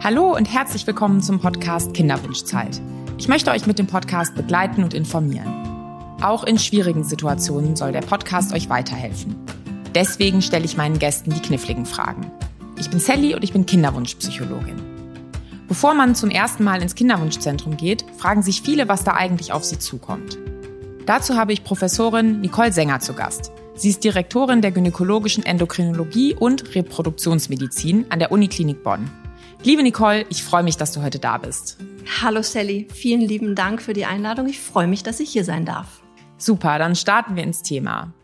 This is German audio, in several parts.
Hallo und herzlich willkommen zum Podcast Kinderwunschzeit. Ich möchte euch mit dem Podcast begleiten und informieren. Auch in schwierigen Situationen soll der Podcast euch weiterhelfen. Deswegen stelle ich meinen Gästen die kniffligen Fragen. Ich bin Sally und ich bin Kinderwunschpsychologin. Bevor man zum ersten Mal ins Kinderwunschzentrum geht, fragen sich viele, was da eigentlich auf sie zukommt. Dazu habe ich Professorin Nicole Sänger zu Gast. Sie ist Direktorin der gynäkologischen Endokrinologie und Reproduktionsmedizin an der Uniklinik Bonn. Liebe Nicole, ich freue mich, dass du heute da bist. Hallo Sally, vielen lieben Dank für die Einladung. Ich freue mich, dass ich hier sein darf. Super, dann starten wir ins Thema.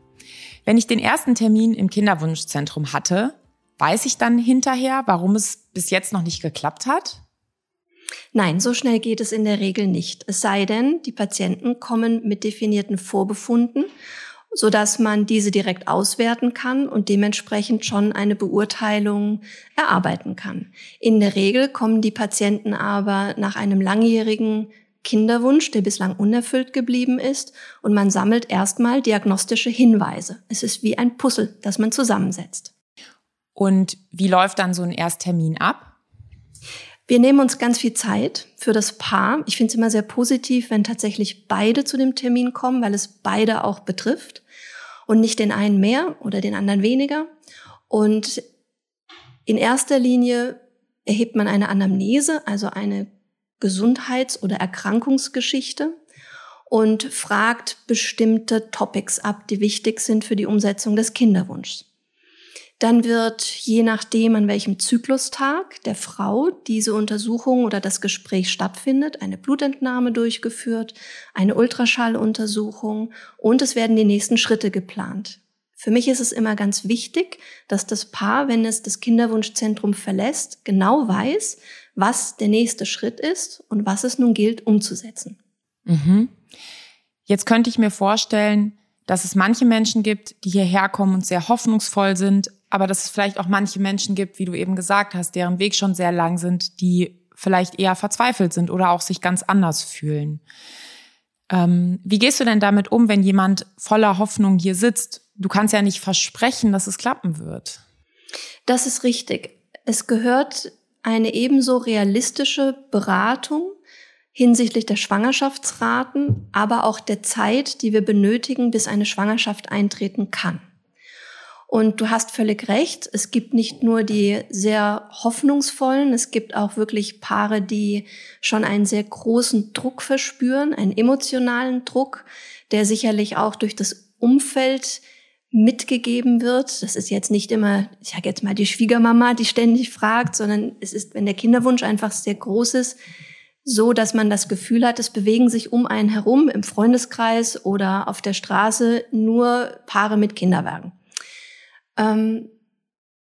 Wenn ich den ersten Termin im Kinderwunschzentrum hatte, weiß ich dann hinterher, warum es bis jetzt noch nicht geklappt hat? Nein, so schnell geht es in der Regel nicht. Es sei denn, die Patienten kommen mit definierten Vorbefunden, so dass man diese direkt auswerten kann und dementsprechend schon eine Beurteilung erarbeiten kann. In der Regel kommen die Patienten aber nach einem langjährigen Kinderwunsch, der bislang unerfüllt geblieben ist, und man sammelt erstmal diagnostische Hinweise. Es ist wie ein Puzzle, das man zusammensetzt. Und wie läuft dann so ein Ersttermin ab? Wir nehmen uns ganz viel Zeit für das Paar. Ich finde es immer sehr positiv, wenn tatsächlich beide zu dem Termin kommen, weil es beide auch betrifft und nicht den einen mehr oder den anderen weniger. Und in erster Linie erhebt man eine Anamnese, also eine Gesundheits- oder Erkrankungsgeschichte und fragt bestimmte Topics ab, die wichtig sind für die Umsetzung des Kinderwunschs. Dann wird je nachdem, an welchem Zyklustag der Frau diese Untersuchung oder das Gespräch stattfindet, eine Blutentnahme durchgeführt, eine Ultraschalluntersuchung und es werden die nächsten Schritte geplant. Für mich ist es immer ganz wichtig, dass das Paar, wenn es das Kinderwunschzentrum verlässt, genau weiß, was der nächste Schritt ist und was es nun gilt umzusetzen. Mhm. Jetzt könnte ich mir vorstellen, dass es manche Menschen gibt, die hierher kommen und sehr hoffnungsvoll sind, aber dass es vielleicht auch manche Menschen gibt, wie du eben gesagt hast, deren Weg schon sehr lang sind, die vielleicht eher verzweifelt sind oder auch sich ganz anders fühlen. Ähm, wie gehst du denn damit um, wenn jemand voller Hoffnung hier sitzt? Du kannst ja nicht versprechen, dass es klappen wird. Das ist richtig. Es gehört eine ebenso realistische Beratung hinsichtlich der Schwangerschaftsraten, aber auch der Zeit, die wir benötigen, bis eine Schwangerschaft eintreten kann. Und du hast völlig recht. Es gibt nicht nur die sehr hoffnungsvollen, es gibt auch wirklich Paare, die schon einen sehr großen Druck verspüren, einen emotionalen Druck, der sicherlich auch durch das Umfeld mitgegeben wird. Das ist jetzt nicht immer, ich sage jetzt mal die Schwiegermama, die ständig fragt, sondern es ist, wenn der Kinderwunsch einfach sehr groß ist, so, dass man das Gefühl hat, es bewegen sich um einen herum im Freundeskreis oder auf der Straße nur Paare mit Kinderwagen. Ähm,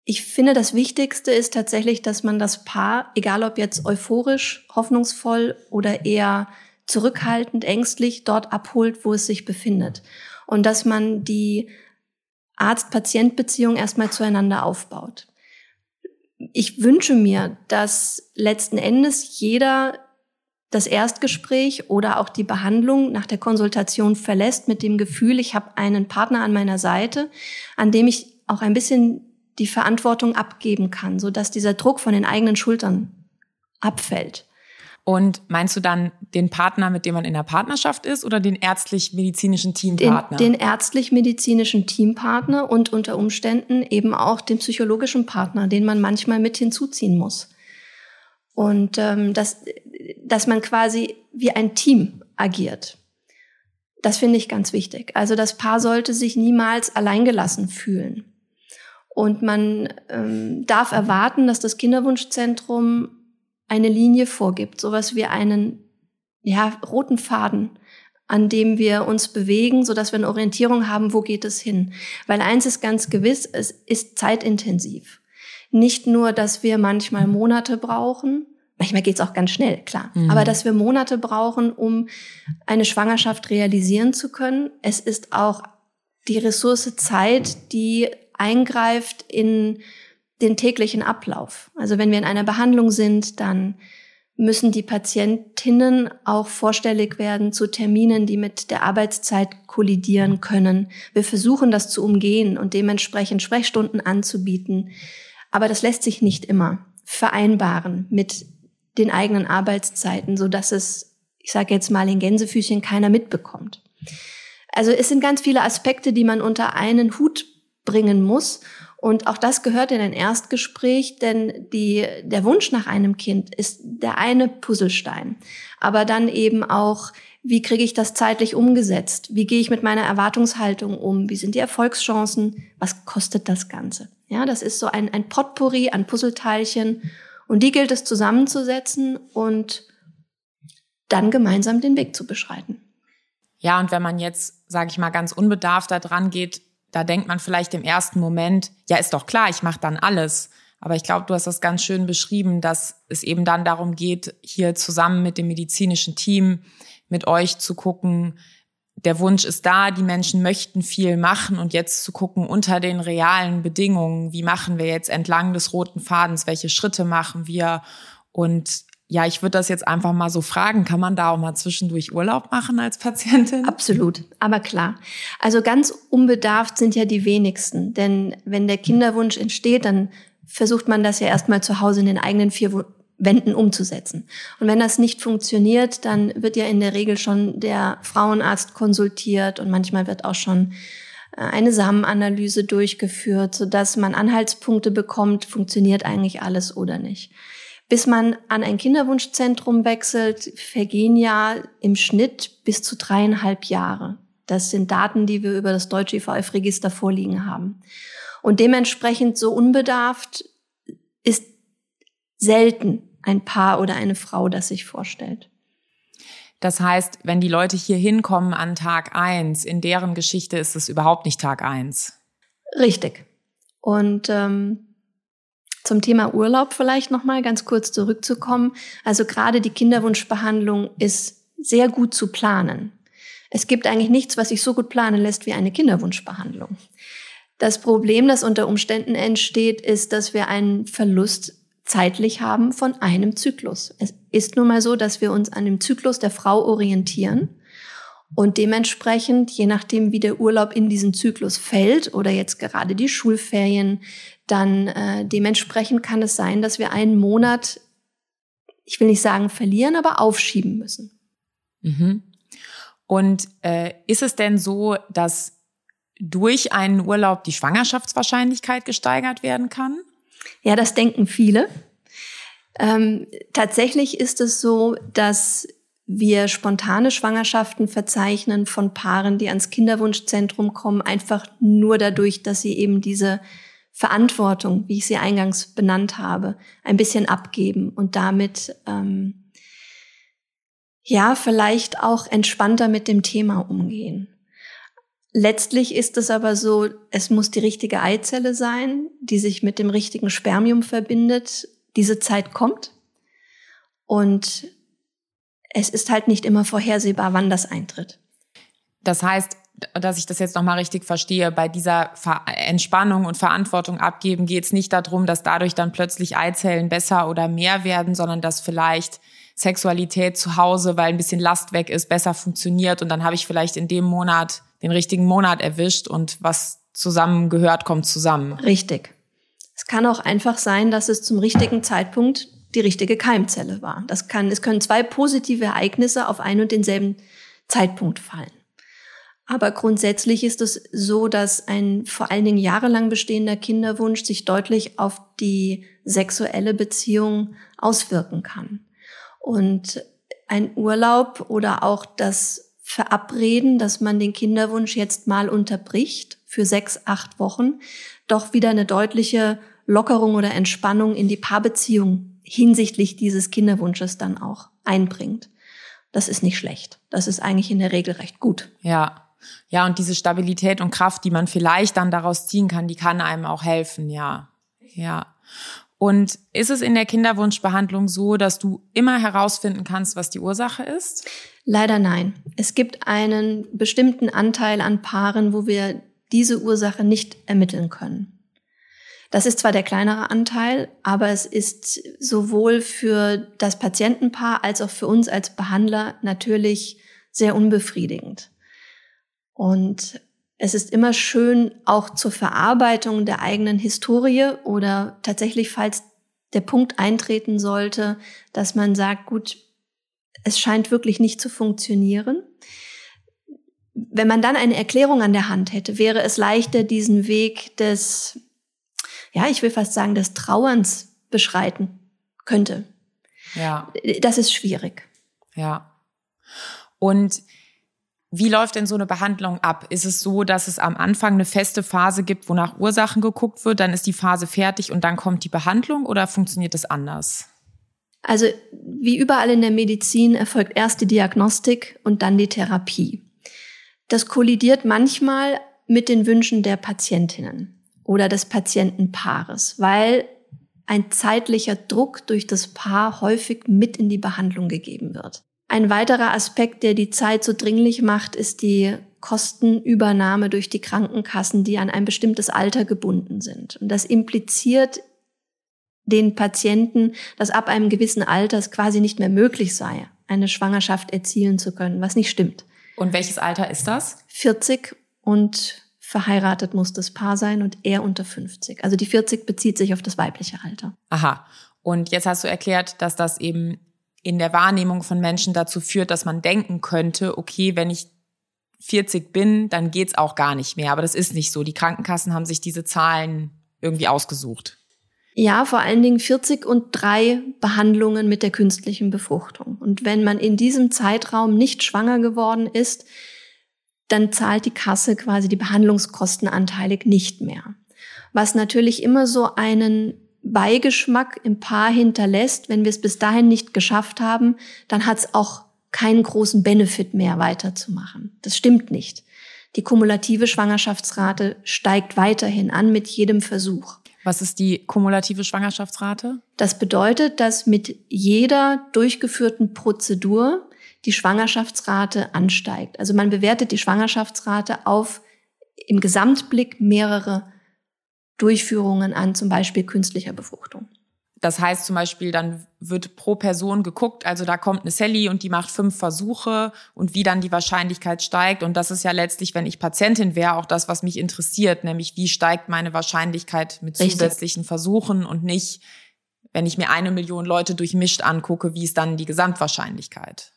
ich finde, das Wichtigste ist tatsächlich, dass man das Paar, egal ob jetzt euphorisch, hoffnungsvoll oder eher zurückhaltend, ängstlich, dort abholt, wo es sich befindet. Und dass man die Arzt-Patient-Beziehung erstmal zueinander aufbaut. Ich wünsche mir, dass letzten Endes jeder das Erstgespräch oder auch die Behandlung nach der Konsultation verlässt mit dem Gefühl, ich habe einen Partner an meiner Seite, an dem ich auch ein bisschen die Verantwortung abgeben kann, so dass dieser Druck von den eigenen Schultern abfällt. Und meinst du dann den Partner, mit dem man in der Partnerschaft ist oder den ärztlich-medizinischen Teampartner? Den, den ärztlich-medizinischen Teampartner und unter Umständen eben auch den psychologischen Partner, den man manchmal mit hinzuziehen muss. Und ähm, dass, dass man quasi wie ein Team agiert. Das finde ich ganz wichtig. Also das Paar sollte sich niemals alleingelassen fühlen. Und man ähm, darf erwarten, dass das Kinderwunschzentrum eine Linie vorgibt, sowas wie einen ja, roten Faden, an dem wir uns bewegen, so dass wir eine Orientierung haben, wo geht es hin. Weil eins ist ganz gewiss, es ist zeitintensiv. Nicht nur, dass wir manchmal Monate brauchen, manchmal geht es auch ganz schnell, klar, mhm. aber dass wir Monate brauchen, um eine Schwangerschaft realisieren zu können. Es ist auch die Ressource Zeit, die eingreift in den täglichen Ablauf. Also wenn wir in einer Behandlung sind, dann müssen die Patientinnen auch vorstellig werden zu Terminen, die mit der Arbeitszeit kollidieren können. Wir versuchen das zu umgehen und dementsprechend Sprechstunden anzubieten. Aber das lässt sich nicht immer. vereinbaren mit den eigenen Arbeitszeiten, so dass es, ich sage jetzt mal in Gänsefüßchen, keiner mitbekommt. Also es sind ganz viele Aspekte, die man unter einen Hut bringen muss. Und auch das gehört in ein Erstgespräch, denn die, der Wunsch nach einem Kind ist der eine Puzzlestein. Aber dann eben auch, wie kriege ich das zeitlich umgesetzt? Wie gehe ich mit meiner Erwartungshaltung um? Wie sind die Erfolgschancen? Was kostet das Ganze? Ja, das ist so ein, ein Potpourri an Puzzleteilchen. Und die gilt es zusammenzusetzen und dann gemeinsam den Weg zu beschreiten. Ja, und wenn man jetzt, sage ich mal, ganz unbedarft da dran geht, da denkt man vielleicht im ersten Moment, ja, ist doch klar, ich mache dann alles. Aber ich glaube, du hast das ganz schön beschrieben, dass es eben dann darum geht, hier zusammen mit dem medizinischen Team, mit euch zu gucken, der Wunsch ist da, die Menschen möchten viel machen und jetzt zu gucken unter den realen Bedingungen, wie machen wir jetzt entlang des roten Fadens, welche Schritte machen wir und ja, ich würde das jetzt einfach mal so fragen. Kann man da auch mal zwischendurch Urlaub machen als Patientin? Absolut, aber klar. Also ganz unbedarft sind ja die wenigsten. Denn wenn der Kinderwunsch entsteht, dann versucht man das ja erstmal zu Hause in den eigenen vier Wänden umzusetzen. Und wenn das nicht funktioniert, dann wird ja in der Regel schon der Frauenarzt konsultiert und manchmal wird auch schon äh, eine Samenanalyse durchgeführt, sodass man Anhaltspunkte bekommt, funktioniert eigentlich alles oder nicht. Bis man an ein Kinderwunschzentrum wechselt, vergehen ja im Schnitt bis zu dreieinhalb Jahre. Das sind Daten, die wir über das deutsche IVF-Register vorliegen haben. Und dementsprechend so unbedarft ist selten ein Paar oder eine Frau, das sich vorstellt. Das heißt, wenn die Leute hier hinkommen an Tag eins, in deren Geschichte ist es überhaupt nicht Tag eins. Richtig. Und ähm, zum Thema Urlaub vielleicht noch mal ganz kurz zurückzukommen. Also gerade die Kinderwunschbehandlung ist sehr gut zu planen. Es gibt eigentlich nichts, was sich so gut planen lässt wie eine Kinderwunschbehandlung. Das Problem, das unter Umständen entsteht, ist, dass wir einen Verlust zeitlich haben von einem Zyklus. Es ist nun mal so, dass wir uns an dem Zyklus der Frau orientieren und dementsprechend, je nachdem, wie der Urlaub in diesen Zyklus fällt oder jetzt gerade die Schulferien, dann äh, dementsprechend kann es sein, dass wir einen Monat, ich will nicht sagen verlieren, aber aufschieben müssen. Mhm. Und äh, ist es denn so, dass durch einen Urlaub die Schwangerschaftswahrscheinlichkeit gesteigert werden kann? Ja, das denken viele. Ähm, tatsächlich ist es so, dass wir spontane Schwangerschaften verzeichnen von Paaren, die ans Kinderwunschzentrum kommen, einfach nur dadurch, dass sie eben diese Verantwortung, wie ich sie eingangs benannt habe, ein bisschen abgeben und damit ähm, ja vielleicht auch entspannter mit dem Thema umgehen. Letztlich ist es aber so, es muss die richtige Eizelle sein, die sich mit dem richtigen Spermium verbindet. Diese Zeit kommt und es ist halt nicht immer vorhersehbar, wann das eintritt. Das heißt, dass ich das jetzt nochmal richtig verstehe, bei dieser Entspannung und Verantwortung abgeben geht es nicht darum, dass dadurch dann plötzlich Eizellen besser oder mehr werden, sondern dass vielleicht Sexualität zu Hause, weil ein bisschen Last weg ist, besser funktioniert und dann habe ich vielleicht in dem Monat den richtigen Monat erwischt und was zusammengehört, kommt zusammen. Richtig. Es kann auch einfach sein, dass es zum richtigen Zeitpunkt die richtige Keimzelle war. Das kann, es können zwei positive Ereignisse auf einen und denselben Zeitpunkt fallen. Aber grundsätzlich ist es so, dass ein vor allen Dingen jahrelang bestehender Kinderwunsch sich deutlich auf die sexuelle Beziehung auswirken kann. Und ein Urlaub oder auch das Verabreden, dass man den Kinderwunsch jetzt mal unterbricht für sechs, acht Wochen, doch wieder eine deutliche Lockerung oder Entspannung in die Paarbeziehung hinsichtlich dieses Kinderwunsches dann auch einbringt. Das ist nicht schlecht. Das ist eigentlich in der Regel recht gut. Ja, ja, und diese Stabilität und Kraft, die man vielleicht dann daraus ziehen kann, die kann einem auch helfen, ja. Ja. Und ist es in der Kinderwunschbehandlung so, dass du immer herausfinden kannst, was die Ursache ist? Leider nein. Es gibt einen bestimmten Anteil an Paaren, wo wir diese Ursache nicht ermitteln können. Das ist zwar der kleinere Anteil, aber es ist sowohl für das Patientenpaar als auch für uns als Behandler natürlich sehr unbefriedigend. Und es ist immer schön, auch zur Verarbeitung der eigenen Historie oder tatsächlich, falls der Punkt eintreten sollte, dass man sagt, gut, es scheint wirklich nicht zu funktionieren. Wenn man dann eine Erklärung an der Hand hätte, wäre es leichter, diesen Weg des, ja, ich will fast sagen, des Trauerns beschreiten könnte. Ja. Das ist schwierig. Ja. Und wie läuft denn so eine Behandlung ab? Ist es so, dass es am Anfang eine feste Phase gibt, wo nach Ursachen geguckt wird, dann ist die Phase fertig und dann kommt die Behandlung oder funktioniert das anders? Also wie überall in der Medizin erfolgt erst die Diagnostik und dann die Therapie. Das kollidiert manchmal mit den Wünschen der Patientinnen oder des Patientenpaares, weil ein zeitlicher Druck durch das Paar häufig mit in die Behandlung gegeben wird. Ein weiterer Aspekt, der die Zeit so dringlich macht, ist die Kostenübernahme durch die Krankenkassen, die an ein bestimmtes Alter gebunden sind. Und das impliziert den Patienten, dass ab einem gewissen Alter es quasi nicht mehr möglich sei, eine Schwangerschaft erzielen zu können, was nicht stimmt. Und welches Alter ist das? 40 und verheiratet muss das Paar sein und er unter 50. Also die 40 bezieht sich auf das weibliche Alter. Aha. Und jetzt hast du erklärt, dass das eben in der Wahrnehmung von Menschen dazu führt, dass man denken könnte, okay, wenn ich 40 bin, dann geht's auch gar nicht mehr. Aber das ist nicht so. Die Krankenkassen haben sich diese Zahlen irgendwie ausgesucht. Ja, vor allen Dingen 40 und drei Behandlungen mit der künstlichen Befruchtung. Und wenn man in diesem Zeitraum nicht schwanger geworden ist, dann zahlt die Kasse quasi die Behandlungskosten anteilig nicht mehr. Was natürlich immer so einen Beigeschmack im Paar hinterlässt, wenn wir es bis dahin nicht geschafft haben, dann hat es auch keinen großen Benefit mehr weiterzumachen. Das stimmt nicht. Die kumulative Schwangerschaftsrate steigt weiterhin an mit jedem Versuch. Was ist die kumulative Schwangerschaftsrate? Das bedeutet, dass mit jeder durchgeführten Prozedur die Schwangerschaftsrate ansteigt. Also man bewertet die Schwangerschaftsrate auf im Gesamtblick mehrere Durchführungen an zum Beispiel künstlicher Befruchtung. Das heißt zum Beispiel, dann wird pro Person geguckt, also da kommt eine Sally und die macht fünf Versuche und wie dann die Wahrscheinlichkeit steigt. Und das ist ja letztlich, wenn ich Patientin wäre, auch das, was mich interessiert, nämlich wie steigt meine Wahrscheinlichkeit mit Richtig. zusätzlichen Versuchen und nicht, wenn ich mir eine Million Leute durchmischt angucke, wie ist dann die Gesamtwahrscheinlichkeit?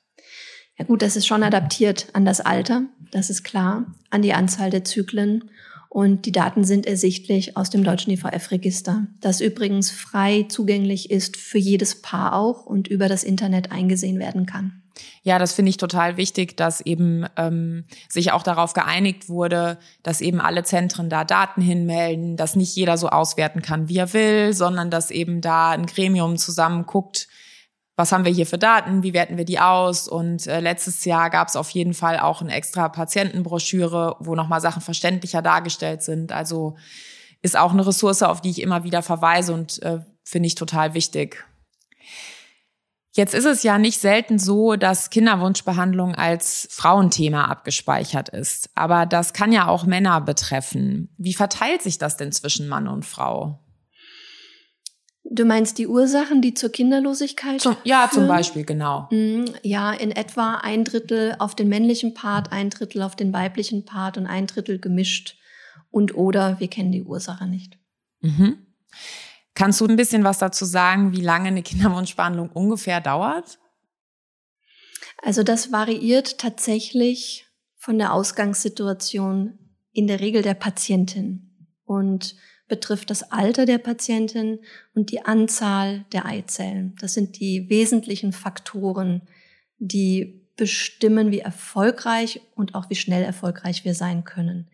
Ja gut, das ist schon adaptiert an das Alter, das ist klar, an die Anzahl der Zyklen und die Daten sind ersichtlich aus dem deutschen IVF-Register, das übrigens frei zugänglich ist für jedes Paar auch und über das Internet eingesehen werden kann. Ja, das finde ich total wichtig, dass eben ähm, sich auch darauf geeinigt wurde, dass eben alle Zentren da Daten hinmelden, dass nicht jeder so auswerten kann, wie er will, sondern dass eben da ein Gremium zusammen guckt, was haben wir hier für Daten, wie werten wir die aus. Und äh, letztes Jahr gab es auf jeden Fall auch eine extra Patientenbroschüre, wo nochmal Sachen verständlicher dargestellt sind. Also ist auch eine Ressource, auf die ich immer wieder verweise und äh, finde ich total wichtig. Jetzt ist es ja nicht selten so, dass Kinderwunschbehandlung als Frauenthema abgespeichert ist. Aber das kann ja auch Männer betreffen. Wie verteilt sich das denn zwischen Mann und Frau? Du meinst die Ursachen, die zur Kinderlosigkeit? Zum, ja, führen? zum Beispiel, genau. Mhm, ja, in etwa ein Drittel auf den männlichen Part, ein Drittel auf den weiblichen Part und ein Drittel gemischt. Und oder wir kennen die Ursache nicht. Mhm. Kannst du ein bisschen was dazu sagen, wie lange eine Kinderwunschbehandlung ungefähr dauert? Also das variiert tatsächlich von der Ausgangssituation in der Regel der Patientin. Und betrifft das Alter der Patientin und die Anzahl der Eizellen. Das sind die wesentlichen Faktoren, die bestimmen, wie erfolgreich und auch wie schnell erfolgreich wir sein können.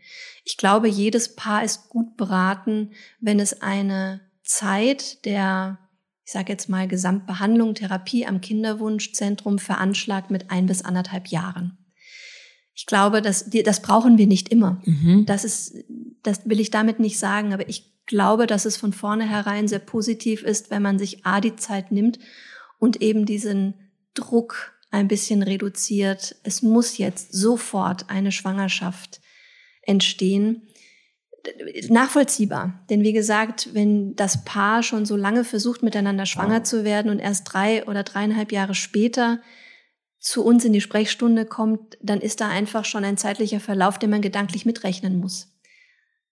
Ich glaube, jedes Paar ist gut beraten, wenn es eine Zeit der, ich sage jetzt mal, Gesamtbehandlung, Therapie am Kinderwunschzentrum veranschlagt mit ein bis anderthalb Jahren. Ich glaube, das, das brauchen wir nicht immer. Mhm. Das ist, das will ich damit nicht sagen, aber ich glaube, dass es von vornherein sehr positiv ist, wenn man sich A die Zeit nimmt und eben diesen Druck ein bisschen reduziert. Es muss jetzt sofort eine Schwangerschaft entstehen. Nachvollziehbar. Denn wie gesagt, wenn das Paar schon so lange versucht, miteinander schwanger zu werden und erst drei oder dreieinhalb Jahre später zu uns in die Sprechstunde kommt, dann ist da einfach schon ein zeitlicher Verlauf, den man gedanklich mitrechnen muss.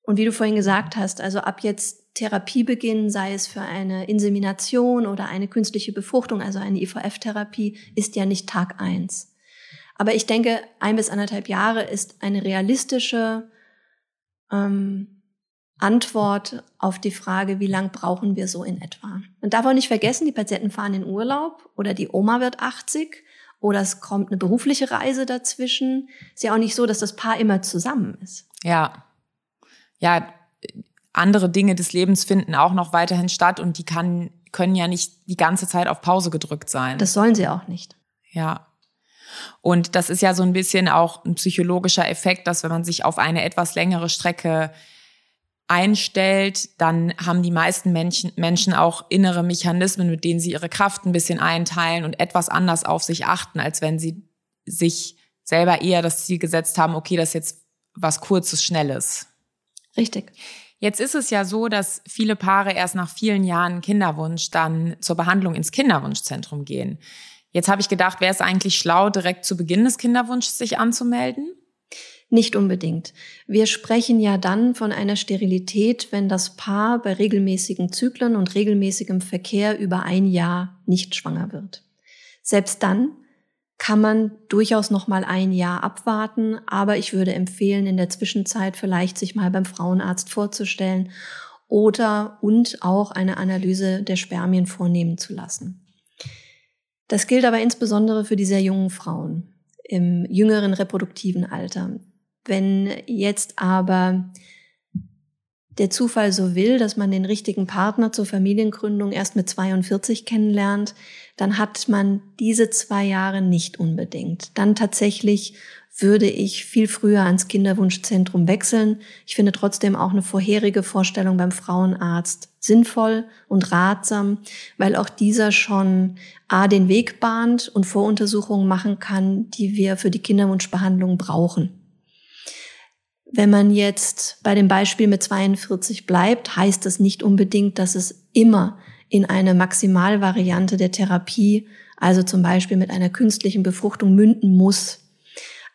Und wie du vorhin gesagt hast, also ab jetzt Therapiebeginn, sei es für eine Insemination oder eine künstliche Befruchtung, also eine IVF-Therapie, ist ja nicht Tag eins. Aber ich denke, ein bis anderthalb Jahre ist eine realistische ähm, Antwort auf die Frage, wie lang brauchen wir so in etwa. Man darf auch nicht vergessen, die Patienten fahren in Urlaub oder die Oma wird 80 oder es kommt eine berufliche Reise dazwischen. Ist ja auch nicht so, dass das Paar immer zusammen ist. Ja. Ja, andere Dinge des Lebens finden auch noch weiterhin statt und die kann, können ja nicht die ganze Zeit auf Pause gedrückt sein. Das sollen sie auch nicht. Ja. Und das ist ja so ein bisschen auch ein psychologischer Effekt, dass wenn man sich auf eine etwas längere Strecke einstellt, dann haben die meisten Menschen, Menschen auch innere Mechanismen, mit denen sie ihre Kraft ein bisschen einteilen und etwas anders auf sich achten, als wenn sie sich selber eher das Ziel gesetzt haben, okay, das ist jetzt was Kurzes, Schnelles. Richtig. Jetzt ist es ja so, dass viele Paare erst nach vielen Jahren Kinderwunsch dann zur Behandlung ins Kinderwunschzentrum gehen. Jetzt habe ich gedacht, wäre es eigentlich schlau, direkt zu Beginn des Kinderwunsches sich anzumelden? Nicht unbedingt. Wir sprechen ja dann von einer Sterilität, wenn das Paar bei regelmäßigen Zyklen und regelmäßigem Verkehr über ein Jahr nicht schwanger wird. Selbst dann kann man durchaus noch mal ein Jahr abwarten, aber ich würde empfehlen, in der Zwischenzeit vielleicht sich mal beim Frauenarzt vorzustellen oder und auch eine Analyse der Spermien vornehmen zu lassen. Das gilt aber insbesondere für die sehr jungen Frauen im jüngeren reproduktiven Alter. Wenn jetzt aber der Zufall so will, dass man den richtigen Partner zur Familiengründung erst mit 42 kennenlernt, dann hat man diese zwei Jahre nicht unbedingt. Dann tatsächlich würde ich viel früher ans Kinderwunschzentrum wechseln. Ich finde trotzdem auch eine vorherige Vorstellung beim Frauenarzt sinnvoll und ratsam, weil auch dieser schon A den Weg bahnt und Voruntersuchungen machen kann, die wir für die Kinderwunschbehandlung brauchen. Wenn man jetzt bei dem Beispiel mit 42 bleibt, heißt das nicht unbedingt, dass es immer in eine Maximalvariante der Therapie, also zum Beispiel mit einer künstlichen Befruchtung münden muss,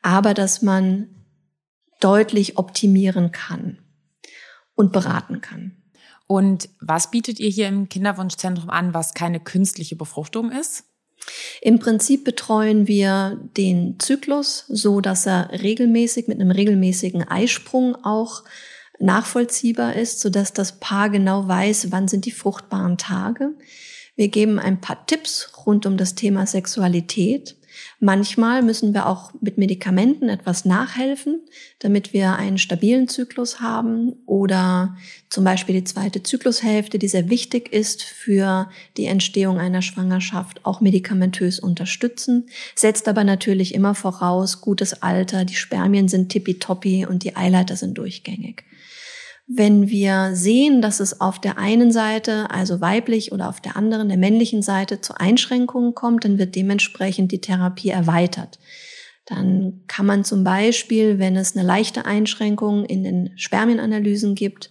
aber dass man deutlich optimieren kann und beraten kann. Und was bietet ihr hier im Kinderwunschzentrum an, was keine künstliche Befruchtung ist? Im Prinzip betreuen wir den Zyklus so, dass er regelmäßig mit einem regelmäßigen Eisprung auch nachvollziehbar ist, so dass das Paar genau weiß, wann sind die fruchtbaren Tage. Wir geben ein paar Tipps rund um das Thema Sexualität. Manchmal müssen wir auch mit Medikamenten etwas nachhelfen, damit wir einen stabilen Zyklus haben oder zum Beispiel die zweite Zyklushälfte, die sehr wichtig ist für die Entstehung einer Schwangerschaft, auch medikamentös unterstützen, setzt aber natürlich immer voraus, gutes Alter, die Spermien sind tippitoppi und die Eileiter sind durchgängig. Wenn wir sehen, dass es auf der einen Seite, also weiblich oder auf der anderen, der männlichen Seite zu Einschränkungen kommt, dann wird dementsprechend die Therapie erweitert. Dann kann man zum Beispiel, wenn es eine leichte Einschränkung in den Spermienanalysen gibt,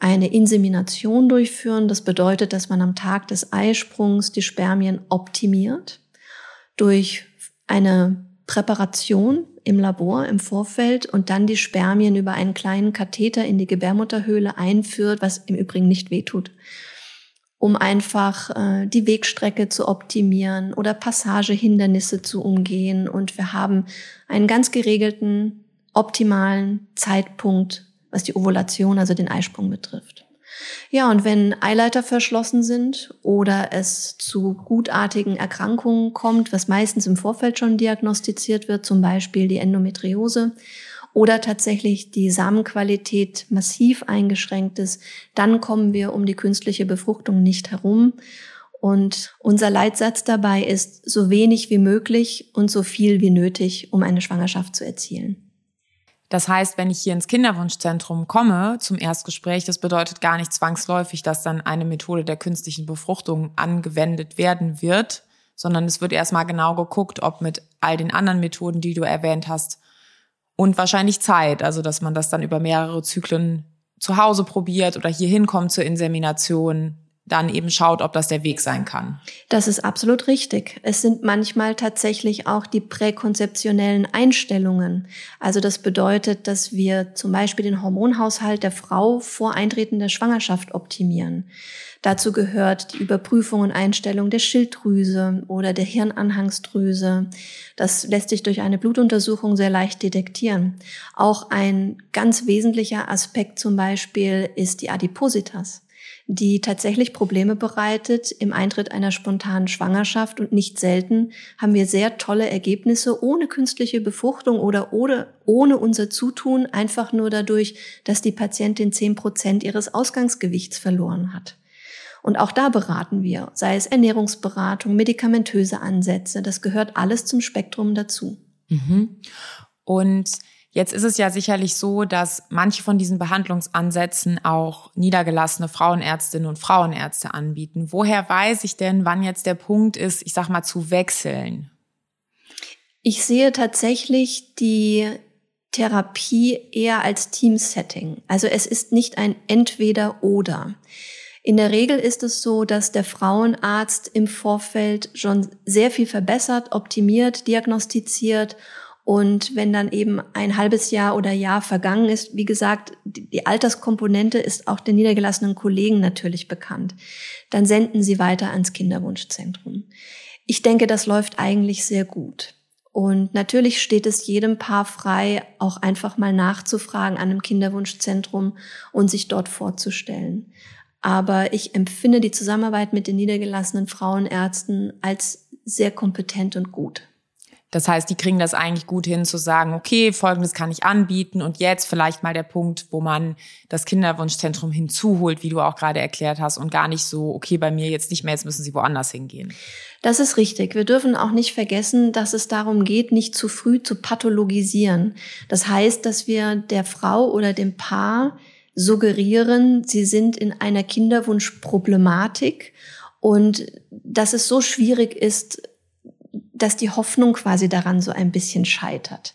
eine Insemination durchführen. Das bedeutet, dass man am Tag des Eisprungs die Spermien optimiert durch eine Präparation im Labor im Vorfeld und dann die Spermien über einen kleinen Katheter in die Gebärmutterhöhle einführt, was im Übrigen nicht wehtut, um einfach äh, die Wegstrecke zu optimieren oder Passagehindernisse zu umgehen. Und wir haben einen ganz geregelten, optimalen Zeitpunkt, was die Ovulation, also den Eisprung betrifft. Ja, und wenn Eileiter verschlossen sind oder es zu gutartigen Erkrankungen kommt, was meistens im Vorfeld schon diagnostiziert wird, zum Beispiel die Endometriose, oder tatsächlich die Samenqualität massiv eingeschränkt ist, dann kommen wir um die künstliche Befruchtung nicht herum. Und unser Leitsatz dabei ist, so wenig wie möglich und so viel wie nötig, um eine Schwangerschaft zu erzielen. Das heißt, wenn ich hier ins Kinderwunschzentrum komme zum Erstgespräch, das bedeutet gar nicht zwangsläufig, dass dann eine Methode der künstlichen Befruchtung angewendet werden wird, sondern es wird erstmal genau geguckt, ob mit all den anderen Methoden, die du erwähnt hast, und wahrscheinlich Zeit, also dass man das dann über mehrere Zyklen zu Hause probiert oder hier hinkommt zur Insemination, dann eben schaut, ob das der Weg sein kann. Das ist absolut richtig. Es sind manchmal tatsächlich auch die präkonzeptionellen Einstellungen. Also das bedeutet, dass wir zum Beispiel den Hormonhaushalt der Frau vor Eintreten der Schwangerschaft optimieren. Dazu gehört die Überprüfung und Einstellung der Schilddrüse oder der Hirnanhangsdrüse. Das lässt sich durch eine Blutuntersuchung sehr leicht detektieren. Auch ein ganz wesentlicher Aspekt zum Beispiel ist die Adipositas die tatsächlich Probleme bereitet im Eintritt einer spontanen Schwangerschaft und nicht selten haben wir sehr tolle Ergebnisse ohne künstliche Befruchtung oder ohne, ohne unser Zutun, einfach nur dadurch, dass die Patientin zehn Prozent ihres Ausgangsgewichts verloren hat. Und auch da beraten wir, sei es Ernährungsberatung, medikamentöse Ansätze, das gehört alles zum Spektrum dazu. Mhm. Und Jetzt ist es ja sicherlich so, dass manche von diesen Behandlungsansätzen auch niedergelassene Frauenärztinnen und Frauenärzte anbieten. Woher weiß ich denn, wann jetzt der Punkt ist, ich sag mal, zu wechseln? Ich sehe tatsächlich die Therapie eher als Teamsetting. Also es ist nicht ein Entweder-Oder. In der Regel ist es so, dass der Frauenarzt im Vorfeld schon sehr viel verbessert, optimiert, diagnostiziert und wenn dann eben ein halbes Jahr oder Jahr vergangen ist, wie gesagt, die Alterskomponente ist auch den niedergelassenen Kollegen natürlich bekannt, dann senden sie weiter ans Kinderwunschzentrum. Ich denke, das läuft eigentlich sehr gut. Und natürlich steht es jedem Paar frei, auch einfach mal nachzufragen an einem Kinderwunschzentrum und sich dort vorzustellen. Aber ich empfinde die Zusammenarbeit mit den niedergelassenen Frauenärzten als sehr kompetent und gut. Das heißt, die kriegen das eigentlich gut hin zu sagen, okay, folgendes kann ich anbieten und jetzt vielleicht mal der Punkt, wo man das Kinderwunschzentrum hinzuholt, wie du auch gerade erklärt hast und gar nicht so, okay, bei mir jetzt nicht mehr, jetzt müssen sie woanders hingehen. Das ist richtig. Wir dürfen auch nicht vergessen, dass es darum geht, nicht zu früh zu pathologisieren. Das heißt, dass wir der Frau oder dem Paar suggerieren, sie sind in einer Kinderwunschproblematik und dass es so schwierig ist, dass die Hoffnung quasi daran so ein bisschen scheitert.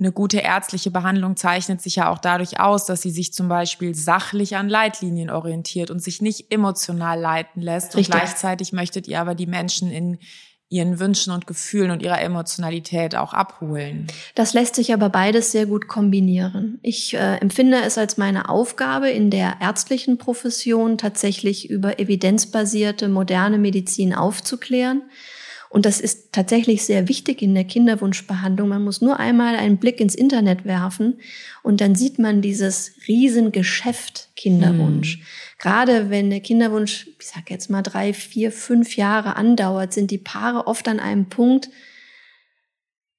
Eine gute ärztliche Behandlung zeichnet sich ja auch dadurch aus, dass sie sich zum Beispiel sachlich an Leitlinien orientiert und sich nicht emotional leiten lässt. Richtig. Und gleichzeitig möchtet ihr aber die Menschen in ihren Wünschen und Gefühlen und ihrer Emotionalität auch abholen. Das lässt sich aber beides sehr gut kombinieren. Ich äh, empfinde es als meine Aufgabe in der ärztlichen Profession tatsächlich über evidenzbasierte moderne Medizin aufzuklären und das ist tatsächlich sehr wichtig in der Kinderwunschbehandlung. Man muss nur einmal einen Blick ins Internet werfen und dann sieht man dieses Riesengeschäft Kinderwunsch. Mhm. Gerade wenn der Kinderwunsch, ich sag jetzt mal drei, vier, fünf Jahre andauert, sind die Paare oft an einem Punkt,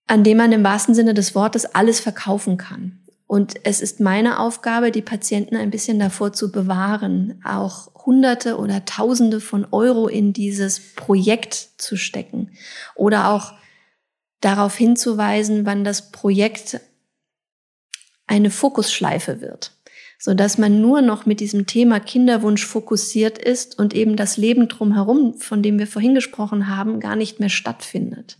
an dem man im wahrsten Sinne des Wortes alles verkaufen kann. Und es ist meine Aufgabe, die Patienten ein bisschen davor zu bewahren, auch Hunderte oder Tausende von Euro in dieses Projekt zu stecken oder auch darauf hinzuweisen, wann das Projekt eine Fokusschleife wird, so dass man nur noch mit diesem Thema Kinderwunsch fokussiert ist und eben das Leben drumherum, von dem wir vorhin gesprochen haben, gar nicht mehr stattfindet.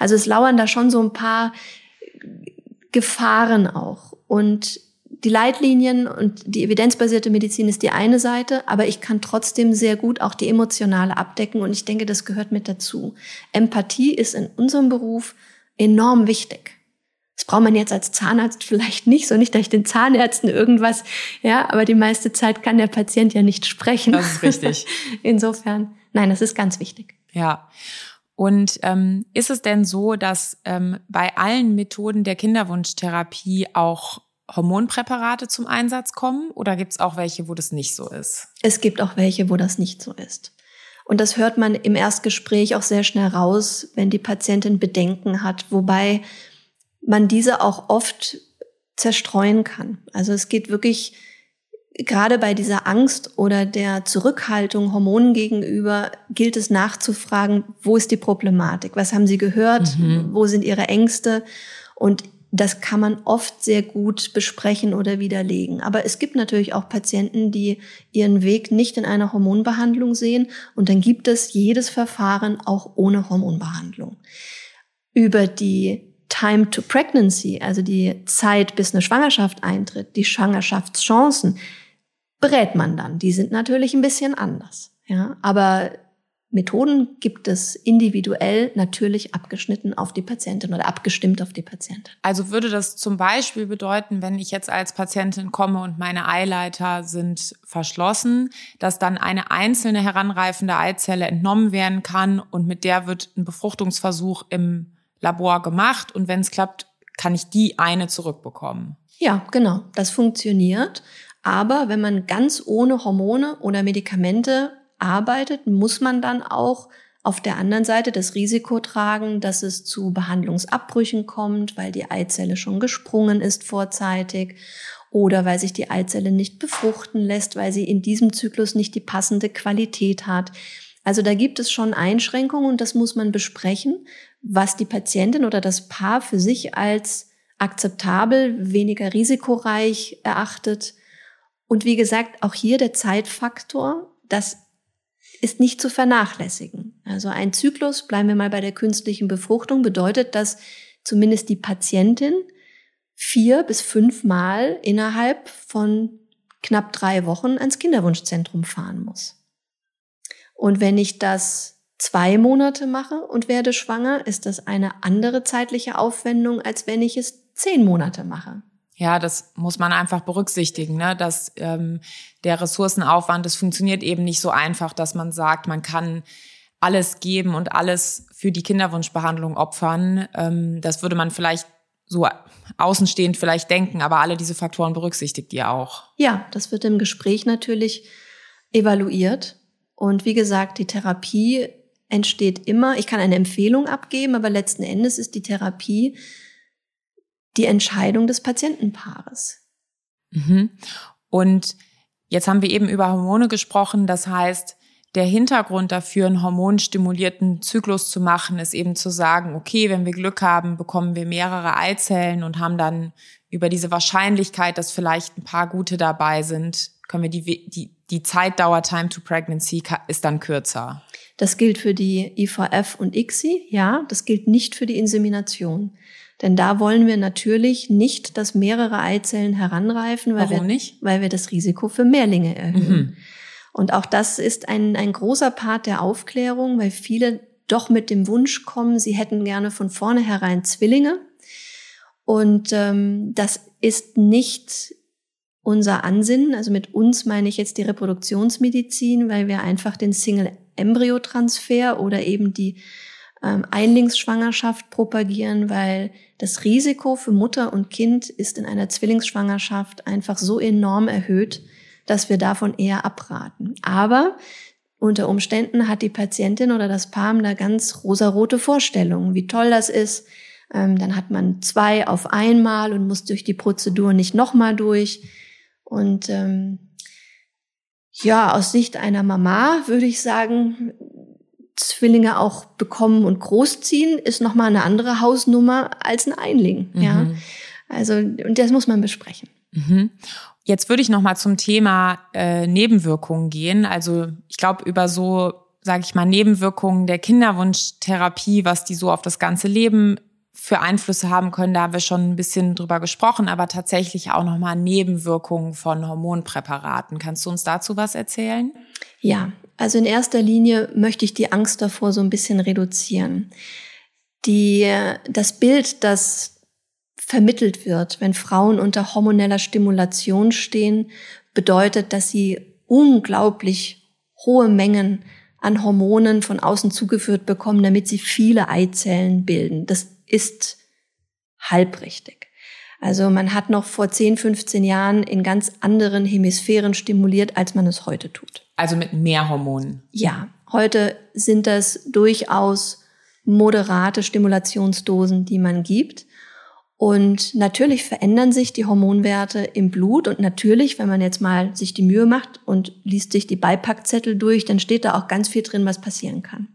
Also es lauern da schon so ein paar Gefahren auch. Und die Leitlinien und die evidenzbasierte Medizin ist die eine Seite, aber ich kann trotzdem sehr gut auch die emotionale abdecken und ich denke, das gehört mit dazu. Empathie ist in unserem Beruf enorm wichtig. Das braucht man jetzt als Zahnarzt vielleicht nicht, so nicht, dass ich den Zahnärzten irgendwas, ja, aber die meiste Zeit kann der Patient ja nicht sprechen. Das ist richtig. Insofern, nein, das ist ganz wichtig. Ja. Und ähm, ist es denn so, dass ähm, bei allen Methoden der Kinderwunschtherapie auch Hormonpräparate zum Einsatz kommen oder gibt es auch welche, wo das nicht so ist? Es gibt auch welche, wo das nicht so ist. Und das hört man im Erstgespräch auch sehr schnell raus, wenn die Patientin Bedenken hat, wobei man diese auch oft zerstreuen kann. Also es geht wirklich gerade bei dieser Angst oder der Zurückhaltung Hormonen gegenüber gilt es nachzufragen, wo ist die Problematik? Was haben Sie gehört? Mhm. Wo sind Ihre Ängste? Und das kann man oft sehr gut besprechen oder widerlegen. Aber es gibt natürlich auch Patienten, die ihren Weg nicht in einer Hormonbehandlung sehen. Und dann gibt es jedes Verfahren auch ohne Hormonbehandlung. Über die Time to Pregnancy, also die Zeit, bis eine Schwangerschaft eintritt, die Schwangerschaftschancen, berät man dann. Die sind natürlich ein bisschen anders. Ja, aber Methoden gibt es individuell natürlich abgeschnitten auf die Patientin oder abgestimmt auf die Patientin. Also würde das zum Beispiel bedeuten, wenn ich jetzt als Patientin komme und meine Eileiter sind verschlossen, dass dann eine einzelne heranreifende Eizelle entnommen werden kann und mit der wird ein Befruchtungsversuch im Labor gemacht und wenn es klappt, kann ich die eine zurückbekommen. Ja, genau, das funktioniert. Aber wenn man ganz ohne Hormone oder Medikamente arbeitet, muss man dann auch auf der anderen Seite das Risiko tragen, dass es zu Behandlungsabbrüchen kommt, weil die Eizelle schon gesprungen ist vorzeitig oder weil sich die Eizelle nicht befruchten lässt, weil sie in diesem Zyklus nicht die passende Qualität hat. Also da gibt es schon Einschränkungen und das muss man besprechen, was die Patientin oder das Paar für sich als akzeptabel, weniger risikoreich erachtet. Und wie gesagt, auch hier der Zeitfaktor, das ist nicht zu vernachlässigen. Also ein Zyklus, bleiben wir mal bei der künstlichen Befruchtung, bedeutet, dass zumindest die Patientin vier bis fünf Mal innerhalb von knapp drei Wochen ans Kinderwunschzentrum fahren muss. Und wenn ich das zwei Monate mache und werde schwanger, ist das eine andere zeitliche Aufwendung, als wenn ich es zehn Monate mache. Ja, das muss man einfach berücksichtigen, ne? dass ähm, der Ressourcenaufwand, das funktioniert eben nicht so einfach, dass man sagt, man kann alles geben und alles für die Kinderwunschbehandlung opfern. Ähm, das würde man vielleicht so außenstehend vielleicht denken, aber alle diese Faktoren berücksichtigt ihr auch. Ja, das wird im Gespräch natürlich evaluiert. Und wie gesagt, die Therapie entsteht immer, ich kann eine Empfehlung abgeben, aber letzten Endes ist die Therapie die Entscheidung des Patientenpaares. Mhm. Und jetzt haben wir eben über Hormone gesprochen. Das heißt, der Hintergrund dafür, einen hormonstimulierten Zyklus zu machen, ist eben zu sagen, okay, wenn wir Glück haben, bekommen wir mehrere Eizellen und haben dann über diese Wahrscheinlichkeit, dass vielleicht ein paar gute dabei sind, können wir die, die, die Zeitdauer Time to Pregnancy ist dann kürzer. Das gilt für die IVF und ICSI, ja, das gilt nicht für die Insemination. Denn da wollen wir natürlich nicht, dass mehrere Eizellen heranreifen, weil, Warum wir, nicht? weil wir das Risiko für Mehrlinge erhöhen. Mhm. Und auch das ist ein, ein großer Part der Aufklärung, weil viele doch mit dem Wunsch kommen, sie hätten gerne von vornherein Zwillinge. Und ähm, das ist nicht unser Ansinnen. Also mit uns meine ich jetzt die Reproduktionsmedizin, weil wir einfach den Single-Embryo-Transfer oder eben die ähm, Einlingsschwangerschaft propagieren, weil das Risiko für Mutter und Kind ist in einer Zwillingsschwangerschaft einfach so enorm erhöht, dass wir davon eher abraten. Aber unter Umständen hat die Patientin oder das Paar da ganz rosarote Vorstellungen, wie toll das ist. Ähm, dann hat man zwei auf einmal und muss durch die Prozedur nicht nochmal durch. Und ähm, ja, aus Sicht einer Mama würde ich sagen, Zwillinge auch bekommen und großziehen, ist nochmal eine andere Hausnummer als ein Einling. Mhm. Ja. Also, und das muss man besprechen. Mhm. Jetzt würde ich nochmal zum Thema äh, Nebenwirkungen gehen. Also ich glaube, über so, sage ich mal, Nebenwirkungen der Kinderwunschtherapie, was die so auf das ganze Leben für Einflüsse haben können, da haben wir schon ein bisschen drüber gesprochen, aber tatsächlich auch nochmal Nebenwirkungen von Hormonpräparaten. Kannst du uns dazu was erzählen? Ja, also in erster Linie möchte ich die Angst davor so ein bisschen reduzieren. Die, das Bild, das vermittelt wird, wenn Frauen unter hormoneller Stimulation stehen, bedeutet, dass sie unglaublich hohe Mengen an Hormonen von außen zugeführt bekommen, damit sie viele Eizellen bilden. Das ist halbrichtig. Also man hat noch vor 10, 15 Jahren in ganz anderen Hemisphären stimuliert, als man es heute tut. Also mit mehr Hormonen. Ja, heute sind das durchaus moderate Stimulationsdosen, die man gibt. Und natürlich verändern sich die Hormonwerte im Blut und natürlich, wenn man jetzt mal sich die Mühe macht und liest sich die Beipackzettel durch, dann steht da auch ganz viel drin, was passieren kann.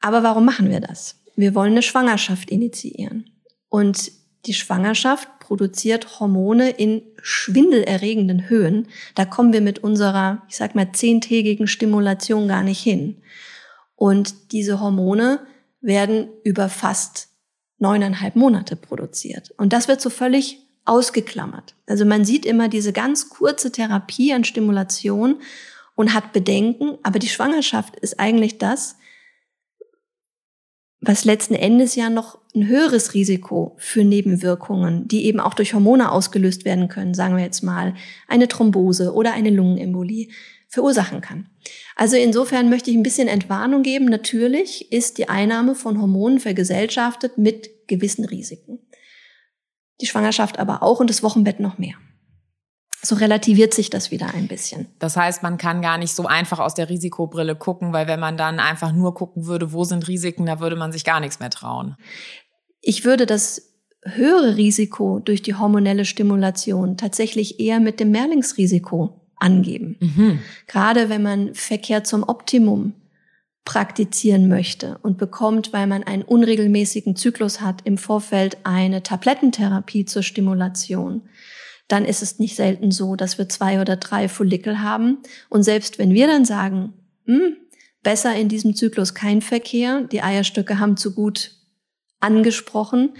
Aber warum machen wir das? Wir wollen eine Schwangerschaft initiieren. Und die Schwangerschaft produziert Hormone in schwindelerregenden Höhen. Da kommen wir mit unserer, ich sag mal, zehntägigen Stimulation gar nicht hin. Und diese Hormone werden über fast neuneinhalb Monate produziert. Und das wird so völlig ausgeklammert. Also man sieht immer diese ganz kurze Therapie an Stimulation und hat Bedenken, aber die Schwangerschaft ist eigentlich das, was letzten Endes ja noch ein höheres Risiko für Nebenwirkungen, die eben auch durch Hormone ausgelöst werden können, sagen wir jetzt mal, eine Thrombose oder eine Lungenembolie verursachen kann. Also insofern möchte ich ein bisschen Entwarnung geben. Natürlich ist die Einnahme von Hormonen vergesellschaftet mit gewissen Risiken. Die Schwangerschaft aber auch und das Wochenbett noch mehr so relativiert sich das wieder ein bisschen. Das heißt, man kann gar nicht so einfach aus der Risikobrille gucken, weil wenn man dann einfach nur gucken würde, wo sind Risiken, da würde man sich gar nichts mehr trauen. Ich würde das höhere Risiko durch die hormonelle Stimulation tatsächlich eher mit dem Mehrlingsrisiko angeben. Mhm. Gerade wenn man Verkehr zum Optimum praktizieren möchte und bekommt, weil man einen unregelmäßigen Zyklus hat, im Vorfeld eine Tablettentherapie zur Stimulation dann ist es nicht selten so, dass wir zwei oder drei Follikel haben. Und selbst wenn wir dann sagen, hm, besser in diesem Zyklus kein Verkehr, die Eierstöcke haben zu gut angesprochen,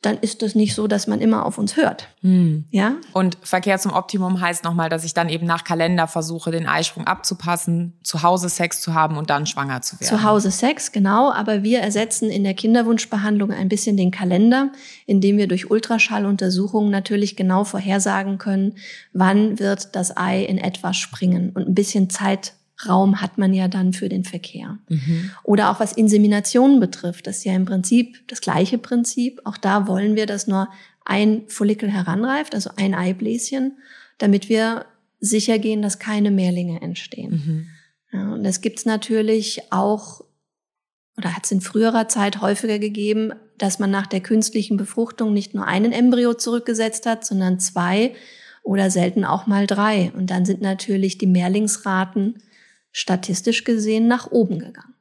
dann ist das nicht so, dass man immer auf uns hört. Hm. Ja? Und Verkehr zum Optimum heißt nochmal, dass ich dann eben nach Kalender versuche, den Eisprung abzupassen, zu Hause Sex zu haben und dann schwanger zu werden. Zu Hause Sex, genau. Aber wir ersetzen in der Kinderwunschbehandlung ein bisschen den Kalender, indem wir durch Ultraschalluntersuchungen natürlich genau vorhersagen können, wann wird das Ei in etwa springen und ein bisschen Zeit Raum hat man ja dann für den Verkehr. Mhm. Oder auch was Inseminationen betrifft, das ist ja im Prinzip das gleiche Prinzip. Auch da wollen wir, dass nur ein Follikel heranreift, also ein Eibläschen, damit wir sicher gehen, dass keine Mehrlinge entstehen. Mhm. Ja, und das gibt's natürlich auch, oder hat es in früherer Zeit häufiger gegeben, dass man nach der künstlichen Befruchtung nicht nur einen Embryo zurückgesetzt hat, sondern zwei oder selten auch mal drei. Und dann sind natürlich die Mehrlingsraten statistisch gesehen nach oben gegangen.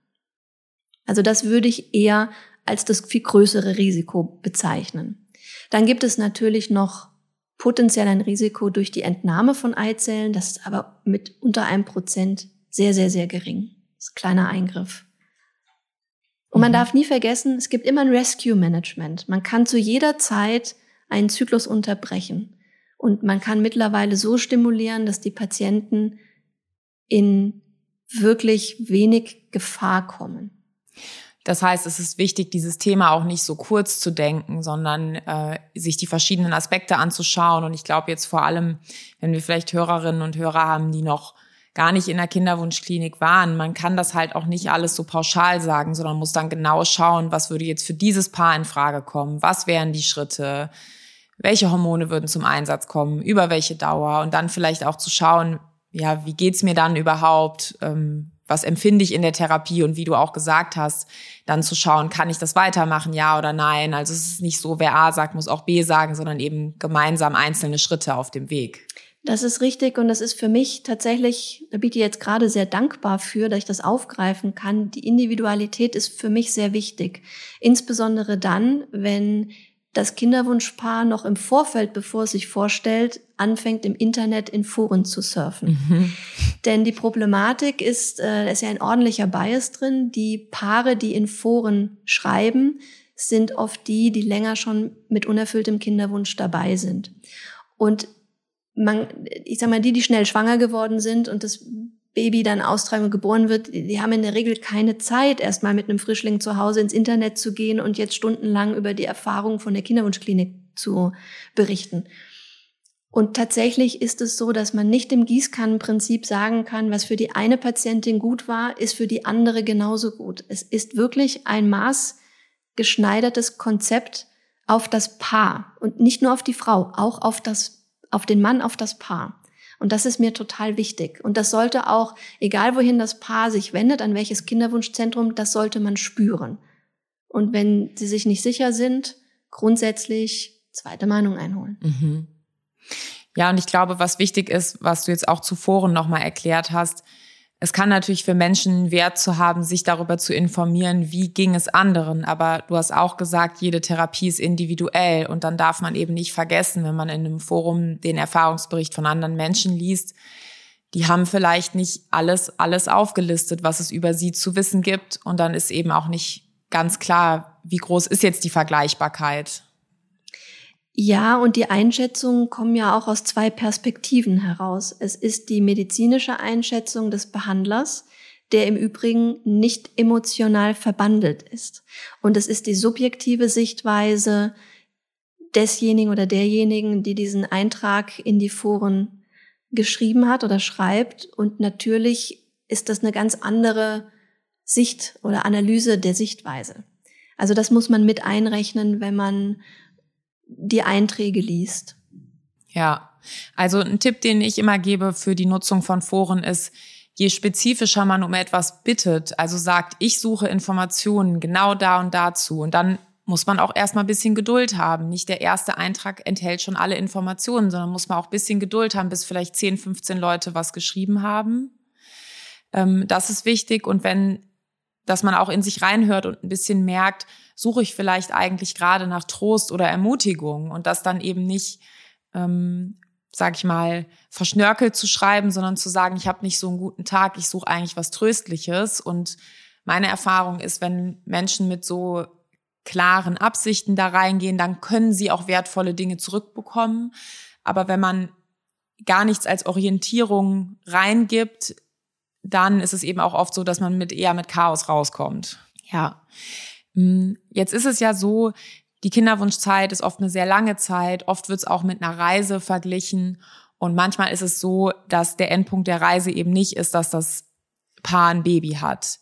Also das würde ich eher als das viel größere Risiko bezeichnen. Dann gibt es natürlich noch potenziell ein Risiko durch die Entnahme von Eizellen. Das ist aber mit unter einem Prozent sehr, sehr, sehr gering. Das ist ein kleiner Eingriff. Und man mhm. darf nie vergessen, es gibt immer ein Rescue Management. Man kann zu jeder Zeit einen Zyklus unterbrechen. Und man kann mittlerweile so stimulieren, dass die Patienten in wirklich wenig Gefahr kommen. Das heißt, es ist wichtig, dieses Thema auch nicht so kurz zu denken, sondern äh, sich die verschiedenen Aspekte anzuschauen. Und ich glaube jetzt vor allem, wenn wir vielleicht Hörerinnen und Hörer haben, die noch gar nicht in der Kinderwunschklinik waren, man kann das halt auch nicht alles so pauschal sagen, sondern muss dann genau schauen, was würde jetzt für dieses Paar in Frage kommen, was wären die Schritte, welche Hormone würden zum Einsatz kommen, über welche Dauer und dann vielleicht auch zu schauen, ja, wie geht's mir dann überhaupt? Ähm, was empfinde ich in der Therapie und wie du auch gesagt hast, dann zu schauen, kann ich das weitermachen, ja oder nein. Also es ist nicht so, wer A sagt, muss auch B sagen, sondern eben gemeinsam einzelne Schritte auf dem Weg. Das ist richtig und das ist für mich tatsächlich, da bin ich jetzt gerade sehr dankbar für, dass ich das aufgreifen kann. Die Individualität ist für mich sehr wichtig. Insbesondere dann, wenn das Kinderwunschpaar noch im Vorfeld, bevor es sich vorstellt, anfängt im Internet in Foren zu surfen. Mhm. Denn die Problematik ist, äh, da ist ja ein ordentlicher Bias drin. Die Paare, die in Foren schreiben, sind oft die, die länger schon mit unerfülltem Kinderwunsch dabei sind. Und man, ich sag mal, die, die schnell schwanger geworden sind und das Baby dann austragen und geboren wird, die haben in der Regel keine Zeit, erstmal mit einem Frischling zu Hause ins Internet zu gehen und jetzt stundenlang über die Erfahrung von der Kinderwunschklinik zu berichten. Und tatsächlich ist es so, dass man nicht im Gießkannenprinzip sagen kann, was für die eine Patientin gut war, ist für die andere genauso gut. Es ist wirklich ein maßgeschneidertes Konzept auf das Paar und nicht nur auf die Frau, auch auf das, auf den Mann, auf das Paar. Und das ist mir total wichtig. Und das sollte auch, egal wohin das Paar sich wendet, an welches Kinderwunschzentrum, das sollte man spüren. Und wenn sie sich nicht sicher sind, grundsätzlich zweite Meinung einholen. Mhm. Ja, und ich glaube, was wichtig ist, was du jetzt auch zuvor nochmal erklärt hast, es kann natürlich für Menschen Wert zu haben, sich darüber zu informieren, wie ging es anderen. Aber du hast auch gesagt, jede Therapie ist individuell. Und dann darf man eben nicht vergessen, wenn man in einem Forum den Erfahrungsbericht von anderen Menschen liest, die haben vielleicht nicht alles, alles aufgelistet, was es über sie zu wissen gibt. Und dann ist eben auch nicht ganz klar, wie groß ist jetzt die Vergleichbarkeit. Ja, und die Einschätzungen kommen ja auch aus zwei Perspektiven heraus. Es ist die medizinische Einschätzung des Behandlers, der im Übrigen nicht emotional verbandelt ist. Und es ist die subjektive Sichtweise desjenigen oder derjenigen, die diesen Eintrag in die Foren geschrieben hat oder schreibt. Und natürlich ist das eine ganz andere Sicht oder Analyse der Sichtweise. Also das muss man mit einrechnen, wenn man die Einträge liest. Ja, also ein Tipp, den ich immer gebe für die Nutzung von Foren ist, je spezifischer man um etwas bittet, also sagt, ich suche Informationen genau da und dazu und dann muss man auch erstmal ein bisschen Geduld haben. Nicht der erste Eintrag enthält schon alle Informationen, sondern muss man auch ein bisschen Geduld haben, bis vielleicht 10, 15 Leute was geschrieben haben. Ähm, das ist wichtig. Und wenn, dass man auch in sich reinhört und ein bisschen merkt, suche ich vielleicht eigentlich gerade nach Trost oder Ermutigung und das dann eben nicht, ähm, sag ich mal, verschnörkelt zu schreiben, sondern zu sagen, ich habe nicht so einen guten Tag, ich suche eigentlich was Tröstliches. Und meine Erfahrung ist, wenn Menschen mit so klaren Absichten da reingehen, dann können sie auch wertvolle Dinge zurückbekommen. Aber wenn man gar nichts als Orientierung reingibt, dann ist es eben auch oft so, dass man mit eher mit Chaos rauskommt. Ja. Hm, jetzt ist es ja so, die Kinderwunschzeit ist oft eine sehr lange Zeit. Oft wird es auch mit einer Reise verglichen. Und manchmal ist es so, dass der Endpunkt der Reise eben nicht ist, dass das Paar ein Baby hat.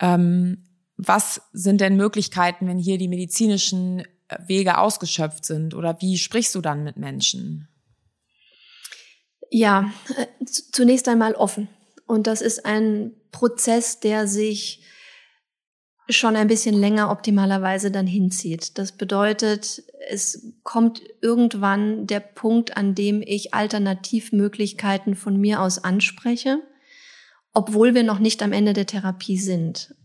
Ähm, was sind denn Möglichkeiten, wenn hier die medizinischen äh, Wege ausgeschöpft sind? Oder wie sprichst du dann mit Menschen? Ja, äh, zunächst einmal offen. Und das ist ein Prozess, der sich schon ein bisschen länger optimalerweise dann hinzieht. Das bedeutet, es kommt irgendwann der Punkt, an dem ich Alternativmöglichkeiten von mir aus anspreche, obwohl wir noch nicht am Ende der Therapie sind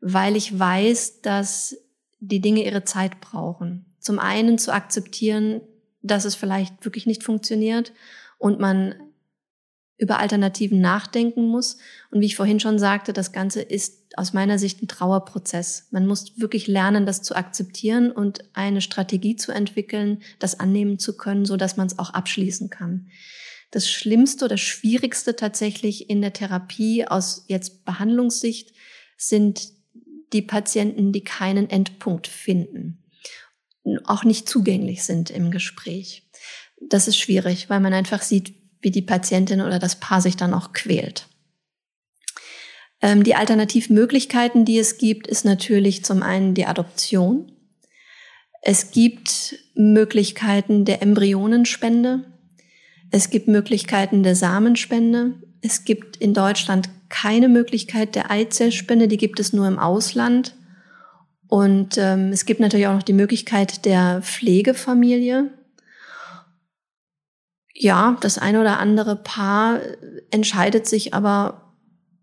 weil ich weiß, dass die Dinge ihre Zeit brauchen. Zum einen zu akzeptieren, dass es vielleicht wirklich nicht funktioniert und man über Alternativen nachdenken muss. Und wie ich vorhin schon sagte, das Ganze ist aus meiner Sicht ein Trauerprozess. Man muss wirklich lernen, das zu akzeptieren und eine Strategie zu entwickeln, das annehmen zu können, so dass man es auch abschließen kann. Das Schlimmste oder Schwierigste tatsächlich in der Therapie aus jetzt Behandlungssicht sind die Patienten, die keinen Endpunkt finden, auch nicht zugänglich sind im Gespräch. Das ist schwierig, weil man einfach sieht, wie die Patientin oder das Paar sich dann auch quält. Ähm, die Alternativmöglichkeiten, die es gibt, ist natürlich zum einen die Adoption. Es gibt Möglichkeiten der Embryonenspende. Es gibt Möglichkeiten der Samenspende. Es gibt in Deutschland keine Möglichkeit der Eizellspende, die gibt es nur im Ausland. Und ähm, es gibt natürlich auch noch die Möglichkeit der Pflegefamilie. Ja, das eine oder andere Paar entscheidet sich aber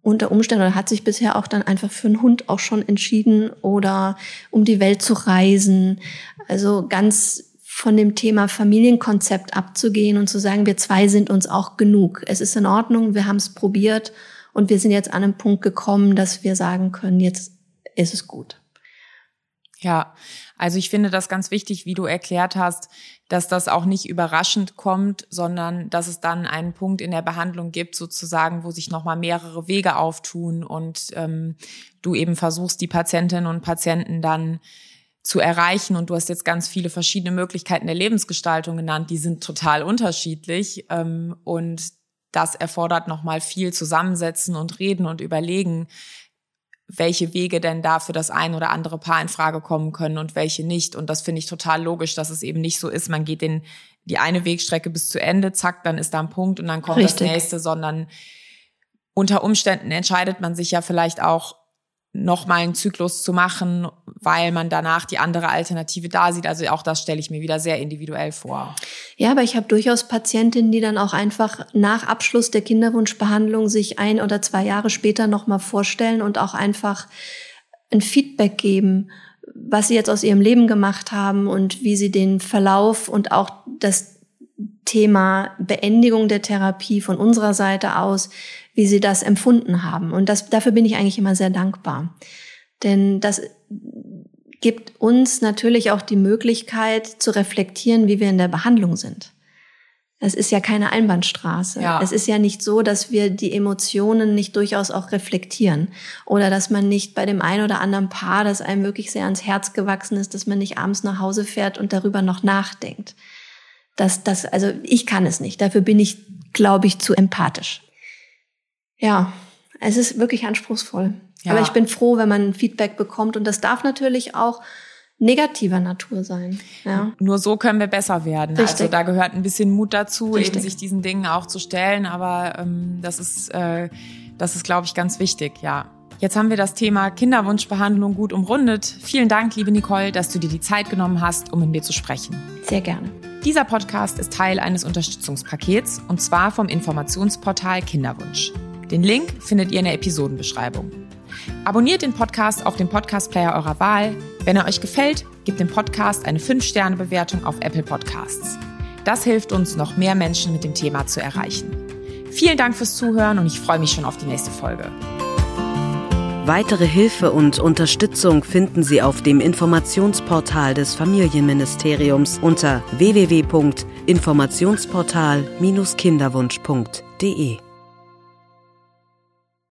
unter Umständen oder hat sich bisher auch dann einfach für einen Hund auch schon entschieden oder um die Welt zu reisen. Also ganz von dem Thema Familienkonzept abzugehen und zu sagen, wir zwei sind uns auch genug. Es ist in Ordnung, wir haben es probiert und wir sind jetzt an einem Punkt gekommen, dass wir sagen können, jetzt ist es gut. Ja, also ich finde das ganz wichtig, wie du erklärt hast, dass das auch nicht überraschend kommt, sondern dass es dann einen Punkt in der Behandlung gibt, sozusagen, wo sich nochmal mehrere Wege auftun und ähm, du eben versuchst, die Patientinnen und Patienten dann zu erreichen. Und du hast jetzt ganz viele verschiedene Möglichkeiten der Lebensgestaltung genannt, die sind total unterschiedlich. Ähm, und das erfordert nochmal viel Zusammensetzen und Reden und Überlegen, welche Wege denn da für das ein oder andere Paar in Frage kommen können und welche nicht. Und das finde ich total logisch, dass es eben nicht so ist, man geht den, die eine Wegstrecke bis zu Ende, zack, dann ist da ein Punkt und dann kommt Richtig. das nächste, sondern unter Umständen entscheidet man sich ja vielleicht auch, noch mal einen Zyklus zu machen, weil man danach die andere Alternative da sieht. Also auch das stelle ich mir wieder sehr individuell vor. Ja, aber ich habe durchaus Patientinnen, die dann auch einfach nach Abschluss der Kinderwunschbehandlung sich ein oder zwei Jahre später noch mal vorstellen und auch einfach ein Feedback geben, was sie jetzt aus ihrem Leben gemacht haben und wie sie den Verlauf und auch das Thema Beendigung der Therapie von unserer Seite aus, wie sie das empfunden haben. Und das, dafür bin ich eigentlich immer sehr dankbar. Denn das gibt uns natürlich auch die Möglichkeit zu reflektieren, wie wir in der Behandlung sind. Es ist ja keine Einbahnstraße. Ja. Es ist ja nicht so, dass wir die Emotionen nicht durchaus auch reflektieren oder dass man nicht bei dem einen oder anderen Paar, das einem wirklich sehr ans Herz gewachsen ist, dass man nicht abends nach Hause fährt und darüber noch nachdenkt. Das, das, also ich kann es nicht. Dafür bin ich, glaube ich, zu empathisch. Ja, es ist wirklich anspruchsvoll. Ja. Aber ich bin froh, wenn man Feedback bekommt und das darf natürlich auch negativer Natur sein. Ja. Nur so können wir besser werden. Richtig. Also da gehört ein bisschen Mut dazu, Richtig. eben sich diesen Dingen auch zu stellen. Aber ähm, das ist, äh, das ist, glaube ich, ganz wichtig. Ja. Jetzt haben wir das Thema Kinderwunschbehandlung gut umrundet. Vielen Dank, liebe Nicole, dass du dir die Zeit genommen hast, um mit mir zu sprechen. Sehr gerne. Dieser Podcast ist Teil eines Unterstützungspakets und zwar vom Informationsportal Kinderwunsch. Den Link findet ihr in der Episodenbeschreibung. Abonniert den Podcast auf dem Podcast-Player eurer Wahl. Wenn er euch gefällt, gebt dem Podcast eine 5-Sterne-Bewertung auf Apple Podcasts. Das hilft uns, noch mehr Menschen mit dem Thema zu erreichen. Vielen Dank fürs Zuhören und ich freue mich schon auf die nächste Folge. Weitere Hilfe und Unterstützung finden Sie auf dem Informationsportal des Familienministeriums unter www.informationsportal-kinderwunsch.de.